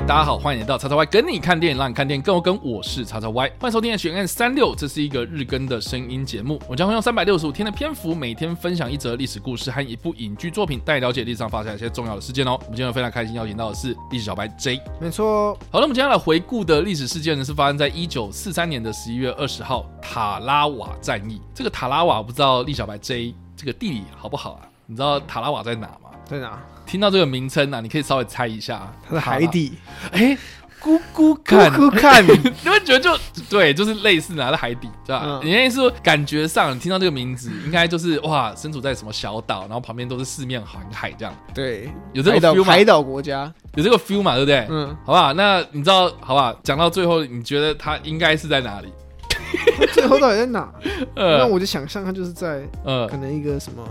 大家好，欢迎来到叉叉 Y 跟你看电影，让你看电影更有梗。我是叉叉 Y，欢迎收听的悬案三六，这是一个日更的声音节目。我将会用三百六十五天的篇幅，每天分享一则历史故事和一部影剧作品，带你了解历史上发生一些重要的事件哦。我们今天非常开心邀请到的是历史小白 J，没错。好了，我们接下来回顾的历史事件呢，是发生在一九四三年的十一月二十号塔拉瓦战役。这个塔拉瓦，不知道历史小白 J 这个地理好不好啊？你知道塔拉瓦在哪吗？在哪？听到这个名称呢、啊，你可以稍微猜一下，它的海底。哎，咕咕看，咕咕看，你会觉得就对，就是类似拿在海底，对吧？嗯、你意思说感觉上，你听到这个名字，应该就是哇，身处在什么小岛，然后旁边都是四面环海这样。对，有这个 feel 吗？海岛国家有这个 feel 嘛？对不对？嗯，好不好？那你知道好不好？讲到最后，你觉得它应该是在哪里？最后到底在哪？呃，那我就想象它就是在呃，可能一个什么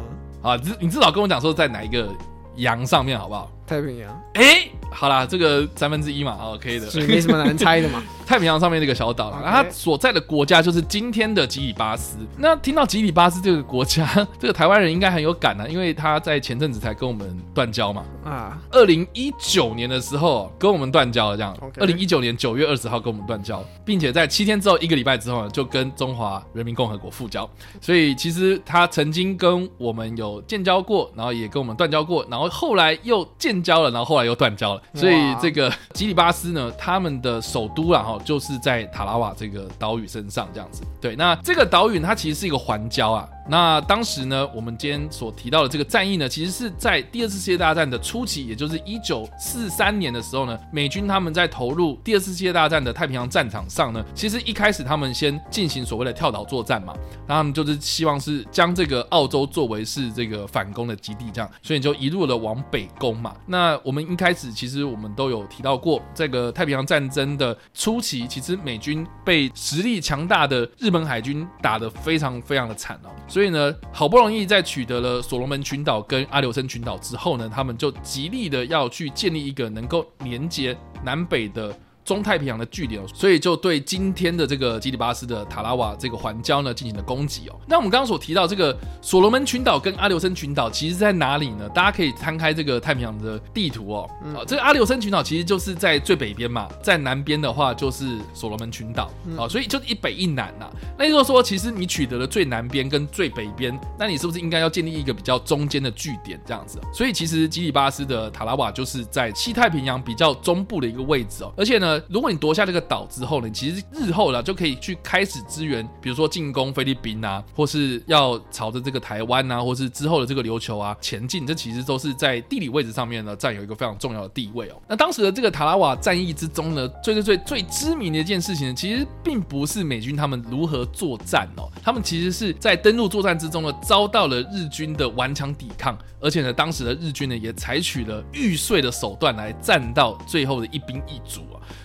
啊？你你至少跟我讲说在哪一个羊上面好不好？太平洋。哎、欸，好啦，这个三分之一嘛，哦，可以的，所以没什么难猜的嘛。太平洋上面那个小岛，然后它所在的国家就是今天的吉里巴斯。那听到吉里巴斯这个国家，这个台湾人应该很有感啊，因为他在前阵子才跟我们断交嘛。啊，二零一九年的时候跟我们断交了，这样。二零一九年九月二十号跟我们断交，并且在七天之后，一个礼拜之后呢，就跟中华人民共和国复交。所以其实他曾经跟我们有建交过，然后也跟我们断交过，然后后来又建交了，然后后来又断交了。所以这个基里巴斯呢，他们的首都啊哈，就是在塔拉瓦这个岛屿身上这样子。对，那这个岛屿它其实是一个环礁啊。那当时呢，我们今天所提到的这个战役呢，其实是在第二次世界大战的初期，也就是一九四三年的时候呢，美军他们在投入第二次世界大战的太平洋战场上呢，其实一开始他们先进行所谓的跳岛作战嘛，然后他们就是希望是将这个澳洲作为是这个反攻的基地，这样，所以就一路的往北攻嘛。那我们一开始其实我们都有提到过，这个太平洋战争的初期，其实美军被实力强大的日本海军打得非常非常的惨哦。所以呢，好不容易在取得了所罗门群岛跟阿留申群岛之后呢，他们就极力的要去建立一个能够连接南北的。中太平洋的据点，所以就对今天的这个基里巴斯的塔拉瓦这个环礁呢进行了攻击哦。那我们刚刚所提到这个所罗门群岛跟阿留申群岛，其实在哪里呢？大家可以摊开这个太平洋的地图哦。啊，这个阿留申群岛其实就是在最北边嘛，在南边的话就是所罗门群岛啊，所以就一北一南呐。那就是说，其实你取得了最南边跟最北边，那你是不是应该要建立一个比较中间的据点这样子？所以其实基里巴斯的塔拉瓦就是在西太平洋比较中部的一个位置哦，而且呢。如果你夺下这个岛之后呢，其实日后呢就可以去开始支援，比如说进攻菲律宾啊，或是要朝着这个台湾啊，或是之后的这个琉球啊前进，这其实都是在地理位置上面呢占有一个非常重要的地位哦。那当时的这个塔拉瓦战役之中呢，最最最最知名的一件事情呢，其实并不是美军他们如何作战哦，他们其实是在登陆作战之中呢遭到了日军的顽强抵抗，而且呢，当时的日军呢也采取了玉碎的手段来战到最后的一兵一卒。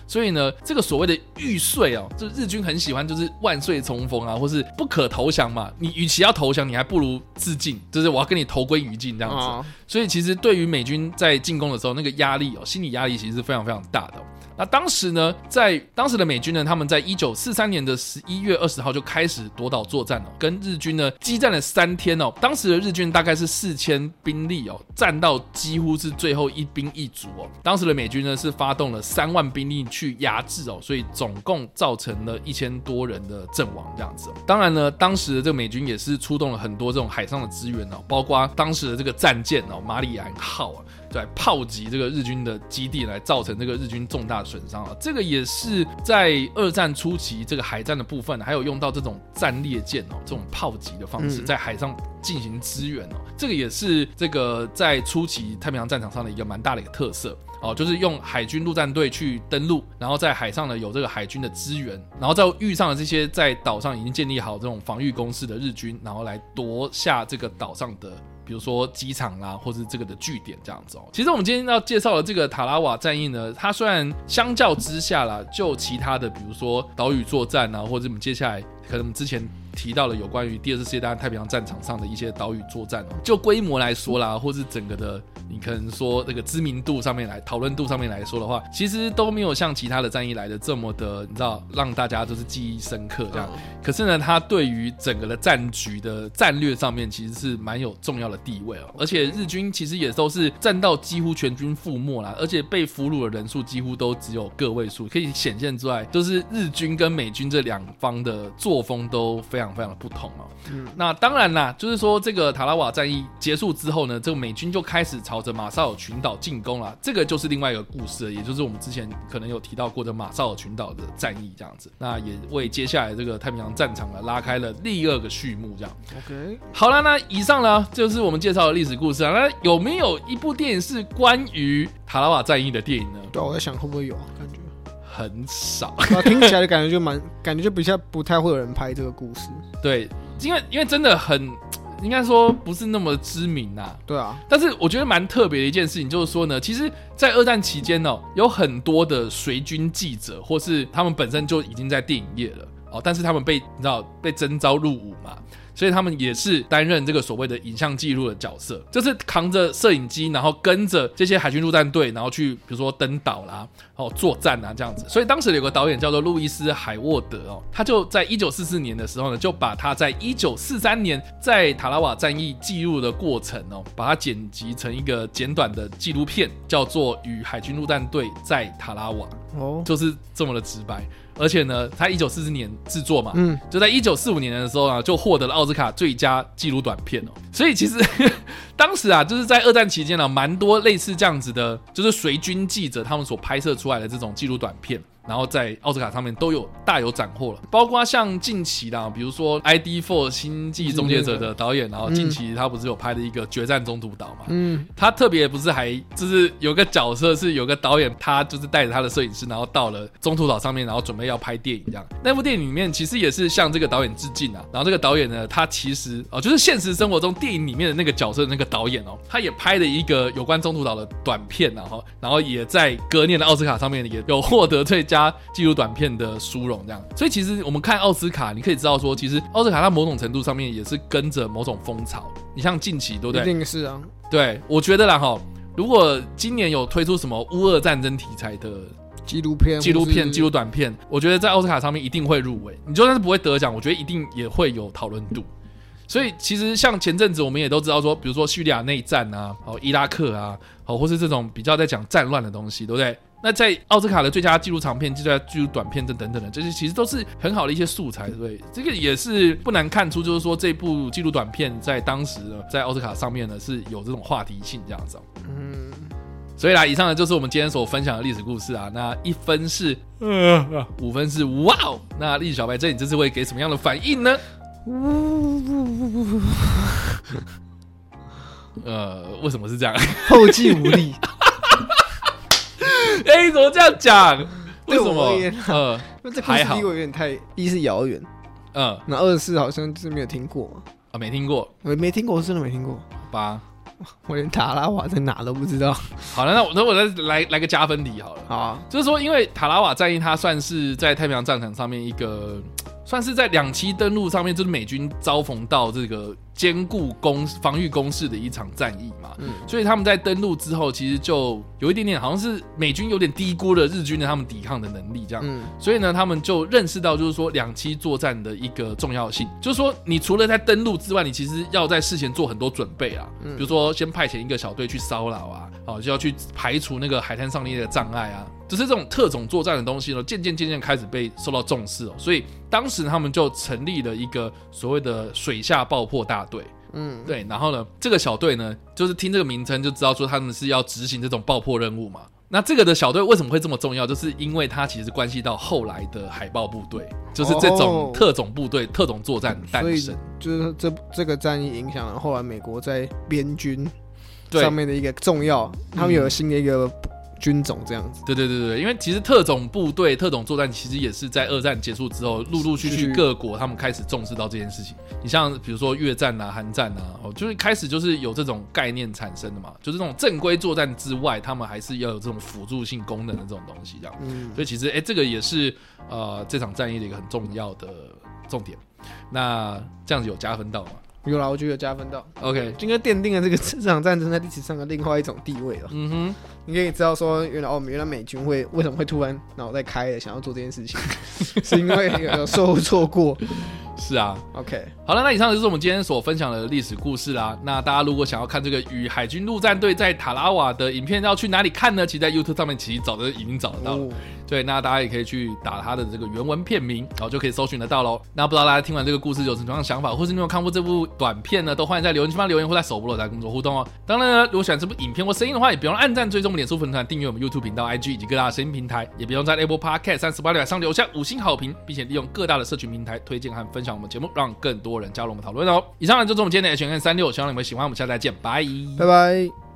所以呢，这个所谓的玉碎哦，就日军很喜欢，就是万岁冲锋啊，或是不可投降嘛。你与其要投降，你还不如自尽，就是我要跟你同归于尽这样子。所以其实对于美军在进攻的时候，那个压力哦，心理压力其实是非常非常大的。那当时呢，在当时的美军呢，他们在一九四三年的十一月二十号就开始夺岛作战了，跟日军呢激战了三天哦。当时的日军大概是四千兵力哦，战到几乎是最后一兵一卒哦。当时的美军呢是发动了三万兵力去压制哦，所以总共造成了一千多人的阵亡这样子。当然呢，当时的这个美军也是出动了很多这种海上的资源哦，包括当时的这个战舰哦，马里兰号啊。对，炮击这个日军的基地，来造成这个日军重大损伤啊！这个也是在二战初期这个海战的部分，还有用到这种战列舰哦，这种炮击的方式在海上进行支援哦。这个也是这个在初期太平洋战场上的一个蛮大的一个特色哦，就是用海军陆战队去登陆，然后在海上呢有这个海军的支援，然后再遇上了这些在岛上已经建立好这种防御工事的日军，然后来夺下这个岛上的。比如说机场啦，或是这个的据点这样子哦。其实我们今天要介绍的这个塔拉瓦战役呢，它虽然相较之下啦，就其他的，比如说岛屿作战啊，或者我们接下来可能我们之前提到了有关于第二次世界大战太平洋战场上的一些岛屿作战哦。就规模来说啦，或是整个的，你可能说那个知名度上面来讨论度上面来说的话，其实都没有像其他的战役来的这么的，你知道，让大家都是记忆深刻这样。可是呢，它对于整个的战局的战略上面，其实是蛮有重要的地位哦。而且日军其实也都是战到几乎全军覆没啦，而且被俘虏的人数几乎都只有个位数，可以显现出来，就是日军跟美军这两方的作风都非常非常的不同哦。嗯，那当然啦，就是说这个塔拉瓦战役结束之后呢，这个美军就开始朝着马绍尔群岛进攻了，这个就是另外一个故事了，也就是我们之前可能有提到过的马绍尔群岛的战役这样子，那也为接下来这个太平洋战场呢拉开了第二个序幕这样。OK，好了，那以上呢就是我们介绍的历史故事啊。那有没有一部电影是关于塔拉瓦战役的电影呢？对，我在想会不会有啊，感觉很少。听起来的感觉就蛮，感觉就比较不太会有人拍这个故事。对，因为因为真的很，应该说不是那么知名呐。对啊，但是我觉得蛮特别的一件事情，就是说呢，其实，在二战期间哦，有很多的随军记者，或是他们本身就已经在电影业了哦，但是他们被你知道被征召入伍嘛。所以他们也是担任这个所谓的影像记录的角色，就是扛着摄影机，然后跟着这些海军陆战队，然后去比如说登岛啦，哦作战啊这样子。所以当时有个导演叫做路易斯海沃德哦，他就在一九四四年的时候呢，就把他在一九四三年在塔拉瓦战役记录的过程哦，把它剪辑成一个简短的纪录片，叫做《与海军陆战队在塔拉瓦》哦，就是这么的直白。而且呢，他一九四四年制作嘛，嗯，就在一九四五年的时候啊，就获得了斯卡最佳纪录短片哦。所以其实当时啊，就是在二战期间呢，蛮多类似这样子的，就是随军记者他们所拍摄出来的这种记录短片。然后在奥斯卡上面都有大有斩获了，包括像近期的，比如说《ID Four 星际终结者》的导演，然后近期他不是有拍的一个《决战中途岛》嘛？嗯，他特别不是还就是有个角色是有个导演，他就是带着他的摄影师，然后到了中途岛上面，然后准备要拍电影这样。那部电影里面其实也是向这个导演致敬啊。然后这个导演呢，他其实哦，就是现实生活中电影里面的那个角色的那个导演哦，他也拍了一个有关中途岛的短片，然后然后也在隔年的奥斯卡上面也有获得最佳纪录短片的殊荣，这样，所以其实我们看奥斯卡，你可以知道说，其实奥斯卡它某种程度上面也是跟着某种风潮。你像近期，对不对？一定是啊。对，我觉得啦哈，如果今年有推出什么乌俄战争题材的纪录片、纪录片、纪录短片，我觉得在奥斯卡上面一定会入围。你就算是不会得奖，我觉得一定也会有讨论度。所以其实像前阵子我们也都知道说，比如说叙利亚内战啊，哦，伊拉克啊，哦，或是这种比较在讲战乱的东西，对不对？那在奥斯卡的最佳纪录长片、最佳纪录短片等等等等，这些其实都是很好的一些素材，对不对？这个也是不难看出，就是说这部纪录短片在当时呢，在奥斯卡上面呢是有这种话题性这样子。嗯，所以啦，以上呢就是我们今天所分享的历史故事啊。那一分是呃，五分是哇哦。那历史小白这你这次会给什么样的反应呢？呃，为什么是这样？后继无力。哎、欸，怎么这样讲？为什么？呃，因为这故事离我有点太，一是遥远，嗯，那二是好像就是没有听过啊，没听过，没没听过，我真的没听过。八，我连塔拉瓦在哪都不知道。好了，那我那我再来来个加分题好了。好啊，就是说，因为塔拉瓦战役它算是在太平洋战场上面一个。算是在两栖登陆上面，就是美军遭逢到这个坚固攻防御攻势的一场战役嘛。嗯，所以他们在登陆之后，其实就有一点点，好像是美军有点低估了日军的他们抵抗的能力，这样。嗯，所以呢，他们就认识到，就是说两栖作战的一个重要性，就是说你除了在登陆之外，你其实要在事前做很多准备啊。嗯，比如说先派遣一个小队去骚扰啊，哦，就要去排除那个海滩上面的障碍啊。只是这种特种作战的东西呢，渐渐渐渐开始被受到重视哦，所以当时他们就成立了一个所谓的水下爆破大队，嗯，对，然后呢，这个小队呢，就是听这个名称就知道说他们是要执行这种爆破任务嘛。那这个的小队为什么会这么重要？就是因为它其实关系到后来的海豹部队，就是这种特种部队、特种作战诞生，就是这这个战役影响了后来美国在边军上面的一个重要，他们有了新的一个。军种这样子，对对对对，因为其实特种部队、特种作战其实也是在二战结束之后，陆陆续续各国他们开始重视到这件事情。你像比如说越战啊、韩战啊，哦，就是开始就是有这种概念产生的嘛，就是这种正规作战之外，他们还是要有这种辅助性功能的这种东西，这样。嗯，所以其实哎，这个也是呃这场战役的一个很重要的重点。那这样子有加分到吗？有啦，我觉得有加分到。OK，应该奠定了这个这场战争在历史上的另外一种地位了。嗯哼，你可以知道说，原来哦，原来美军会为什么会突然脑袋开了，想要做这件事情，是因为有受挫过。是啊，OK，好了，那以上就是我们今天所分享的历史故事啦。那大家如果想要看这个与海军陆战队在塔拉瓦的影片，要去哪里看呢？其实在 YouTube 上面其实找的已经找得到了。哦、对，那大家也可以去打他的这个原文片名，然后就可以搜寻得到喽。那不知道大家听完这个故事有什么样的想法，或是你有看过这部短片呢？都欢迎在留言区留言，或在首播的来跟我们互动哦。当然呢，如果喜欢这部影片或声音的话，也不用按赞、追踪我们脸书粉团、订阅我们 YouTube 频道、IG 以及各大声音平台，也不用在 Apple Podcast 三十八点上留下五星好评，并且利用各大的社群平台推荐和分享我们节目，让更多人加入我们讨论哦。以上呢就是我们今天的 H&M 365，希望你们喜欢。我们下次再见，拜拜。